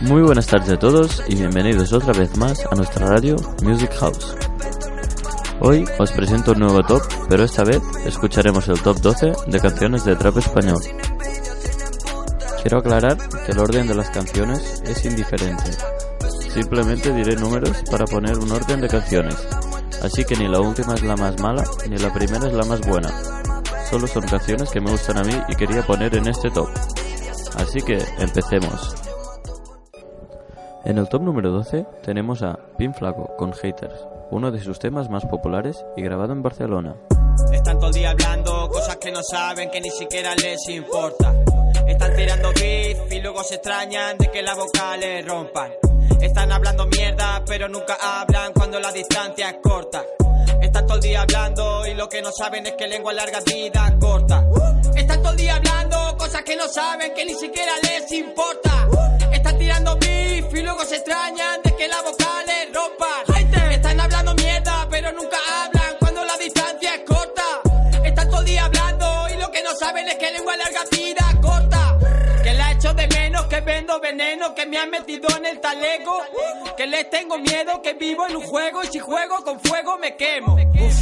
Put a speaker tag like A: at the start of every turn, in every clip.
A: Muy buenas tardes a todos y bienvenidos otra vez más a nuestra radio Music House. Hoy os presento un nuevo top, pero esta vez escucharemos el top 12 de canciones de trap español. Quiero aclarar que el orden de las canciones es indiferente. Simplemente diré números para poner un orden de canciones. Así que ni la última es la más mala, ni la primera es la más buena. Solo son canciones que me gustan a mí y quería poner en este top. Así que empecemos. En el top número 12 tenemos a Pin Flaco con Haters, uno de sus temas más populares y grabado en Barcelona.
B: Están todo el día hablando cosas que no saben, que ni siquiera les importa. Están tirando beef y luego se extrañan de que la boca les rompan. Están hablando mierda, pero nunca hablan cuando la distancia es corta. Están todo el día hablando y lo que no saben es que lengua larga, vida corta. Están todo el día hablando cosas que no saben, que ni siquiera les importa. Tirando beef y luego se extrañan de que la boca les que vendo veneno, que me han metido en el talego. Que les tengo miedo, que vivo en un juego y si juego con fuego me quemo.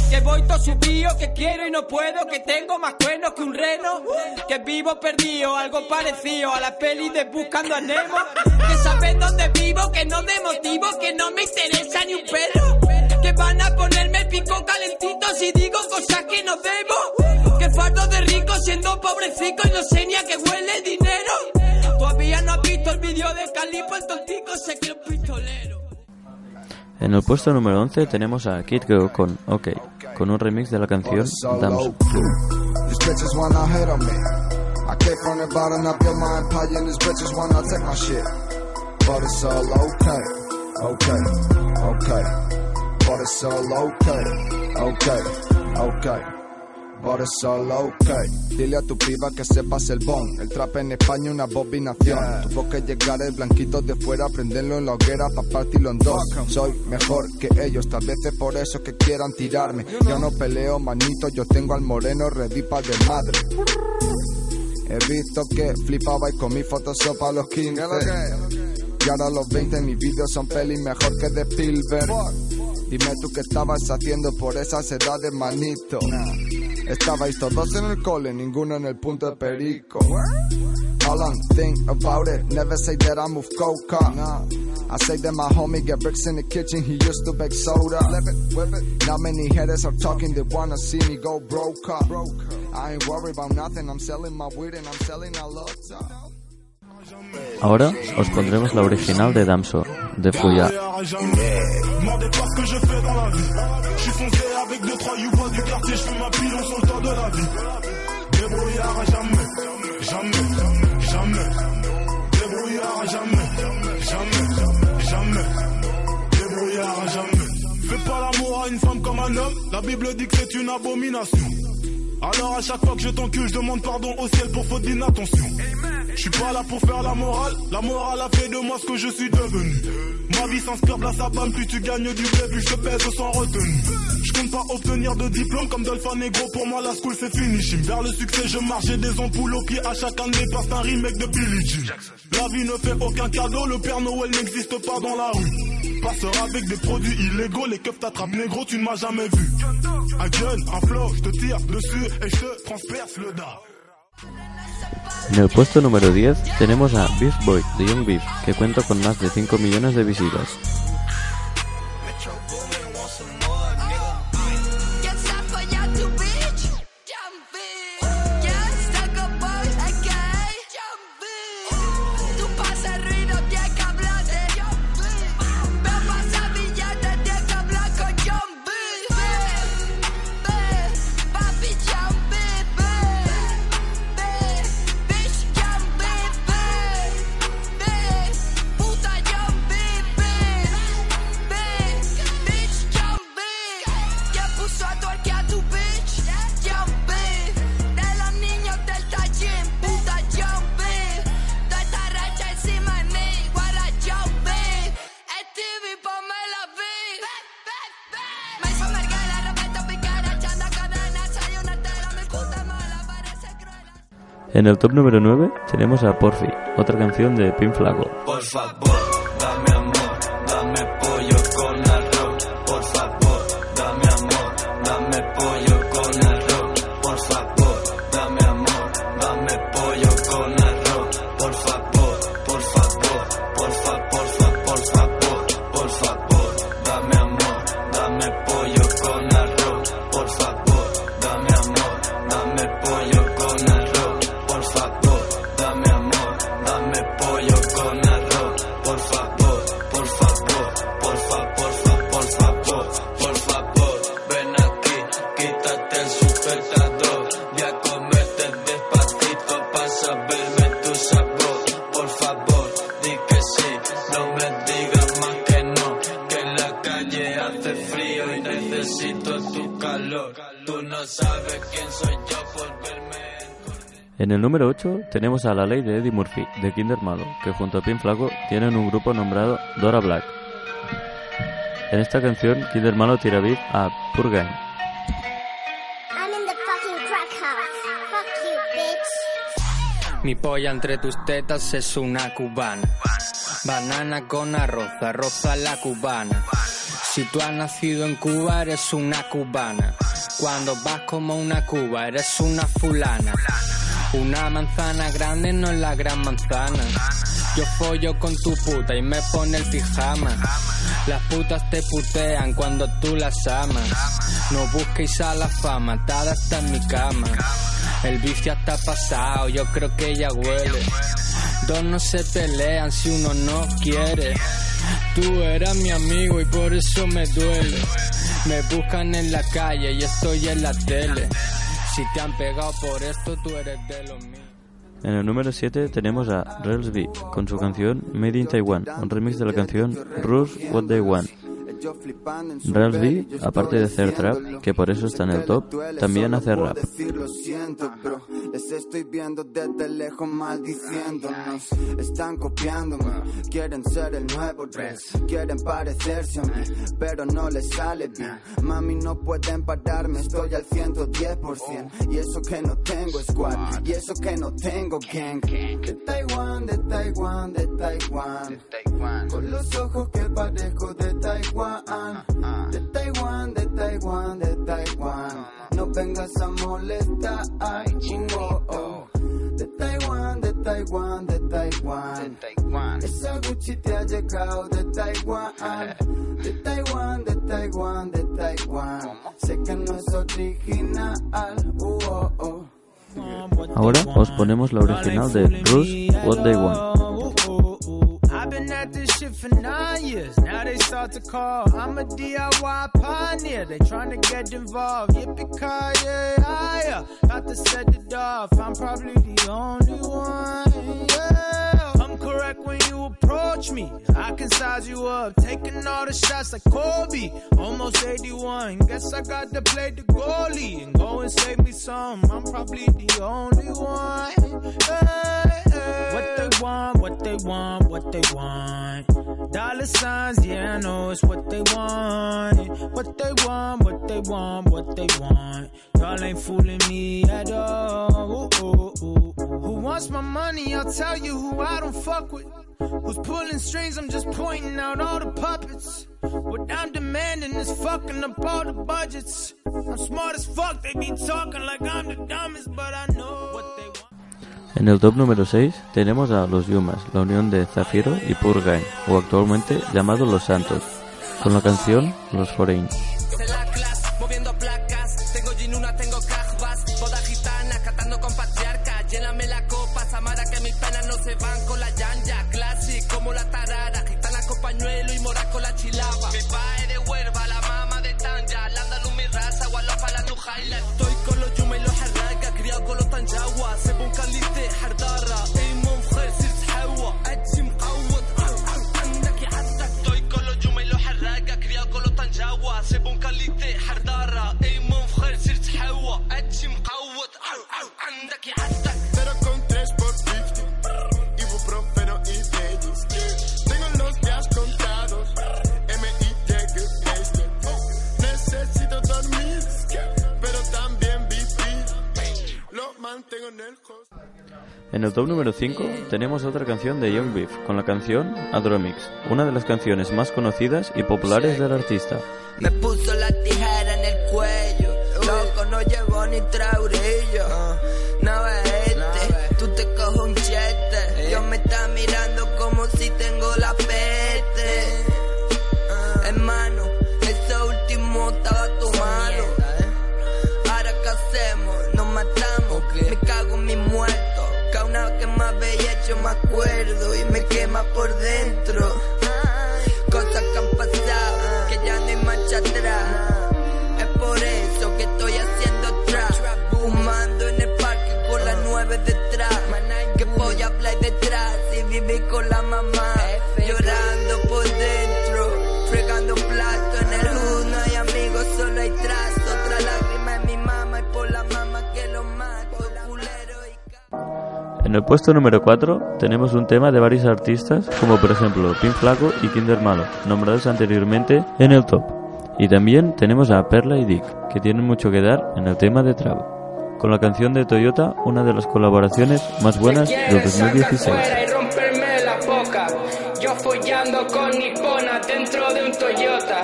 B: Que voy todo subido, que quiero y no puedo, que tengo más cuernos que un reno. Que vivo perdido, algo parecido a la peli de Buscando a Nemo. Que saben dónde vivo, que no me motivo, que no me interesa ni un pelo. Que van a ponerme el pico calentito si digo cosas que no debo. Que fardo de rico siendo pobrecico y no sé ni a qué huele dinero. Todavía no has visto el vídeo de Calipo, el tontico sé que es un pistolero.
A: En el puesto número 11 tenemos a Kid Go con OK, con un remix de la canción.
C: These But it's all okay. Dile a tu piba que sepas el bon. El trap en España una bobinación. Tuvo que llegar el blanquito de fuera, prenderlo en la hoguera pa' partirlo en dos. Soy mejor que ellos, tal vez es por eso que quieran tirarme. Yo no peleo, manito, yo tengo al moreno ready pa' de madre. He visto que flipaba y comí Photoshop a los 15. Y ahora a los 20 mis vídeos son pelis mejor que de Spielberg. Dime tú qué estabas haciendo por esas edades, manito. Estabais todos en el cole, ninguno en el punto de perico. On, think about it. Never say that I move coca. I say that my homie get bricks in the kitchen. He used to bake soda. Not many haters are talking. They wanna see me go broke up. I ain't worried about nothing. I'm selling my weed and I'm selling a lot.
A: Ahora os pondremos la original de Damso, de
D: Fuya. Eh, fais pas l'amour à une femme comme un homme, la Bible dit que c'est une abomination. Alors à chaque fois que je t'encule, je demande pardon au ciel pour faute d'inattention. Suis pas là pour faire la morale, la morale a fait de moi ce que je suis devenu. Ma vie s'inspire de la sabane, plus tu gagnes du blé, plus je te pèse sans retenue. Je compte pas obtenir de diplôme comme Dolphin Negro, pour moi la school c'est fini. Chim. Vers le succès, je marche, j'ai des ampoules au pied à chacun de mes passes, un remake de Billie Jean. La vie ne fait aucun cadeau, le Père Noël n'existe pas dans la rue. Passeur avec des produits illégaux, les keufs t'attrapent négro, tu ne m'as jamais vu. Un gun, un flow, je te tire dessus et je transperce le dard.
A: En el puesto número 10 tenemos a Beef Boy de Young Beef, que cuenta con más de 5 millones de visitas.
E: En el top número 9 tenemos a Porfi, otra canción de Pin Flaco.
A: En
E: el número 8 tenemos a La Ley de Eddie Murphy, de Kinder Malo, que junto a Pin Flaco tienen un grupo nombrado Dora Black. En esta canción, Kinder Malo tira beat a
F: bitch.
G: Mi polla entre tus tetas es una cubana. Banana con arroz, arroz a la cubana. Si tú has nacido en Cuba, eres una cubana. Cuando vas como una cuba, eres una fulana. Una manzana grande no es la gran manzana. Yo follo con tu puta y me pone el pijama. Las putas te putean cuando tú las amas. No busquéis a la fama, atada está en mi cama. El ya está pasado, yo creo que ya huele. Dos no se pelean si uno no quiere. Tú eras mi amigo y por eso me duele. Me buscan en la calle y estoy en la tele. Si te han pegado por esto, tú eres de los míos.
E: En el número 7 tenemos a Rels B, con su canción Made in Taiwan, un remix de la canción Rules What They Want. Rels B, aparte de hacer trap, que por eso está en el top, también hace rap.
H: decir lo siento, bro. Les estoy viendo desde lejos maldiciéndonos. Están copiándome, quieren ser el nuevo Dress. Quieren parecerse a mí, pero no les sale bien. Mami, no pueden pararme, estoy al 110%. Y eso que no tengo squad, y eso que no tengo gang. De Taiwán, de Taiwán, de Taiwán. Con los ojos que parezco de Taiwán. De Taiwán, de Taiwán, de Taiwán. No vengas a molestar. Ay, oh, oh. De Taiwán, de Taiwán, de Taiwán. Esa Gucci te ha llegado de Taiwán. De Taiwán, de Taiwán, de Taiwán. Sé que no es original. Uh, oh, oh.
E: Ahora os ponemos la original de Rules What They Want.
I: Start to call. I'm a DIY pioneer. They trying to get involved. Yippee ki yeah, yeah. Got to set it off. I'm probably the only one. Yeah. I'm correct when you approach me. I can size you up. Taking all the shots like Kobe. Almost 81. Guess I got to play the goalie and go and save me some. I'm probably the only one. Hey. What they want, what they want, what they want. Dollar signs, yeah, I know it's what they want. What they want, what they want, what they want. Y'all ain't fooling me at all. Ooh, ooh, ooh. Who wants my money? I'll tell you who I don't fuck with. Who's pulling strings? I'm just pointing out all the puppets. What I'm demanding is fucking up all the budgets. I'm smart as fuck, they be talking like I'm the dumbest, but I know what they want.
E: En el top número 6 tenemos a Los Yumas, la unión de Zafiro y Purgain, o actualmente llamado Los Santos, con la canción Los Foreign.
G: Como la tarara. Gitana con pañuelo y mora con la chilaba. Mi pae de huerva, la están ya. Estoy con los yuma y harraca, criado con los tanjawa. Se un hawa. Mqawad, Estoy con los y criado con los tanjawa. Se hardara.
A: En el top número 5 tenemos otra canción de Young Beef con la canción Adromix, una de las canciones más conocidas y populares del artista.
J: Me puso la con la mamá. Llorando por dentro, fregando plato en el hood. No hay amigos, solo hay trazo. Otra lágrima en mi mamá y por la mamá que lo mato. Culero y
A: En el puesto número 4 tenemos un tema de varios artistas, como por ejemplo Pin Flaco y Kinder Malo, nombrados anteriormente en el top. Y también tenemos a Perla y Dick, que tienen mucho que dar en el tema de trap. Con la canción de Toyota, una de las colaboraciones más buenas del 2016.
G: Yo follando con nipona dentro de un Toyota.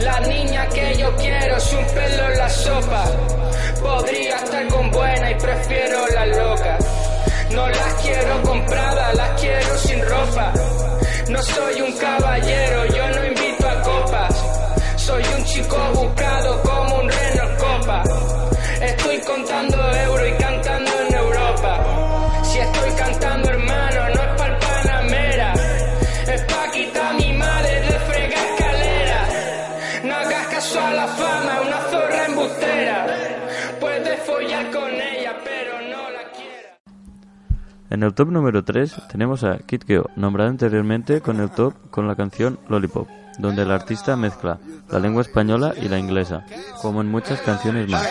G: La niña que yo quiero es un pelo en la sopa. Podría estar con buena y prefiero la loca. No las quiero compradas, las quiero sin ropa. No soy un caballero, yo no invito a copas. Soy un chico buscado En
A: el top número 3 tenemos a Kid Keo, nombrado anteriormente con el top con la canción Lollipop, donde el artista mezcla la lengua española y la inglesa, como en muchas canciones más.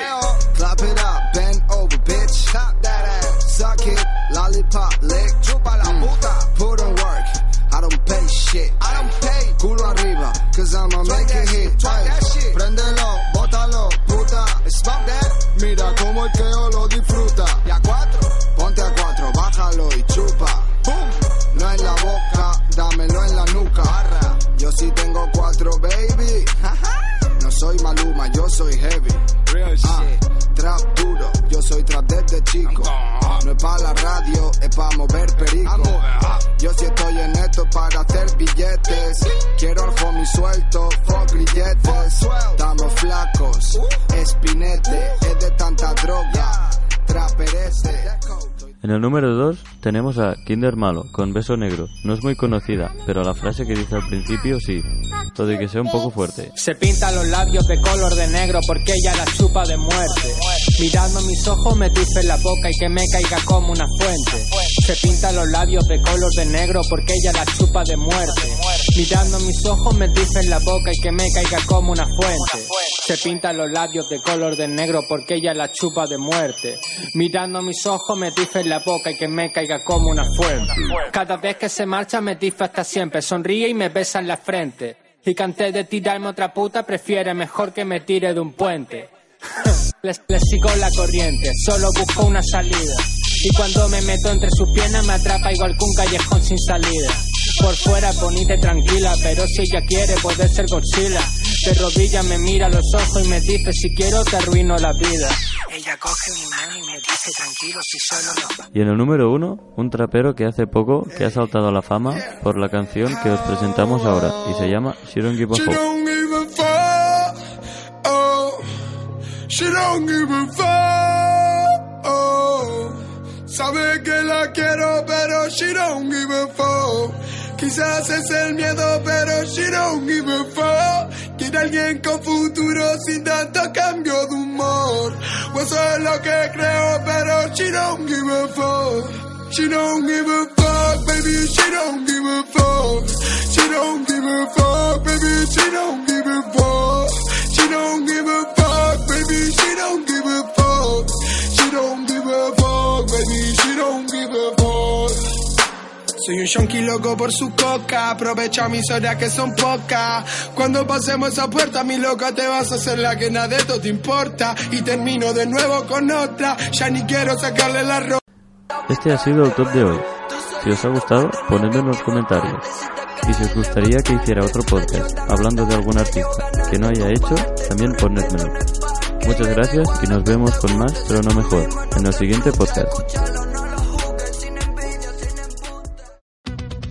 C: Pa' la radio, es pa' mover perico. Yo sí estoy en esto para hacer billetes. Quiero al homie suelto, fuck grilletes. Estamos flacos, espinete, es de tanta droga. Traperese.
A: En el número 2 tenemos a Kinder Malo con Beso Negro. No es muy conocida, pero la frase que dice al principio sí, todo y que sea un poco fuerte.
G: Se pinta los labios de color de negro porque ella la chupa de muerte. Mirando mis ojos me dice en la boca y que me caiga como una fuente. Se pinta los labios de color de negro porque ella la chupa de muerte. Mirando mis ojos me dice en la boca y que me caiga como una fuente. Se pinta los labios de color de negro porque ella la chupa de muerte. Boca y que me caiga como una fuente. Cada vez que se marcha me dice hasta siempre, sonríe y me besa en la frente. Y que antes de tirarme otra puta prefiere mejor que me tire de un puente. Les, sigo la corriente, solo busco una salida. Y cuando me meto entre sus piernas me atrapa igual que un callejón sin salida. Por fuera bonita y tranquila, pero si ella quiere puede ser Godzilla. De rodillas me mira a los ojos y me dice si quiero te arruino la vida. Ella coge mi mano dice tranquilo si solo no
A: Y en el número 1, un trapero que hace poco que ha saltado a la fama por la canción que os presentamos ahora y se llama She Don't Give a
K: She
A: Fuck.
K: don't give a fuck. Oh, she don't give a fuck. Oh, sabe que la quiero, pero she don't give a fuck. Quizás es el miedo, pero she don't give a fuck. Quiere alguien con futuro sin tanto cambio de humor. Pues eso es lo que creo, pero she don't give a fuck. She don't give a fuck, baby, she don't give a fuck. She don't give a fuck, baby, she don't give a fuck. She don't give a fuck, baby, she don't give a fuck. She don't give a fuck, baby, she don't give a fuck. Soy un yonki loco por su coca, aprovecha mis horas que son pocas. Cuando pasemos esa puerta, mi loca, te vas a hacer la que nada de esto te importa. Y termino de nuevo con otra, ya ni quiero sacarle la ropa.
A: Este ha sido el top de hoy. Si os ha gustado, ponedlo en los comentarios. Y si os gustaría que hiciera otro podcast hablando de algún artista que no haya hecho, también ponedmelo. Muchas gracias y nos vemos con más, pero no mejor, en el siguiente podcast.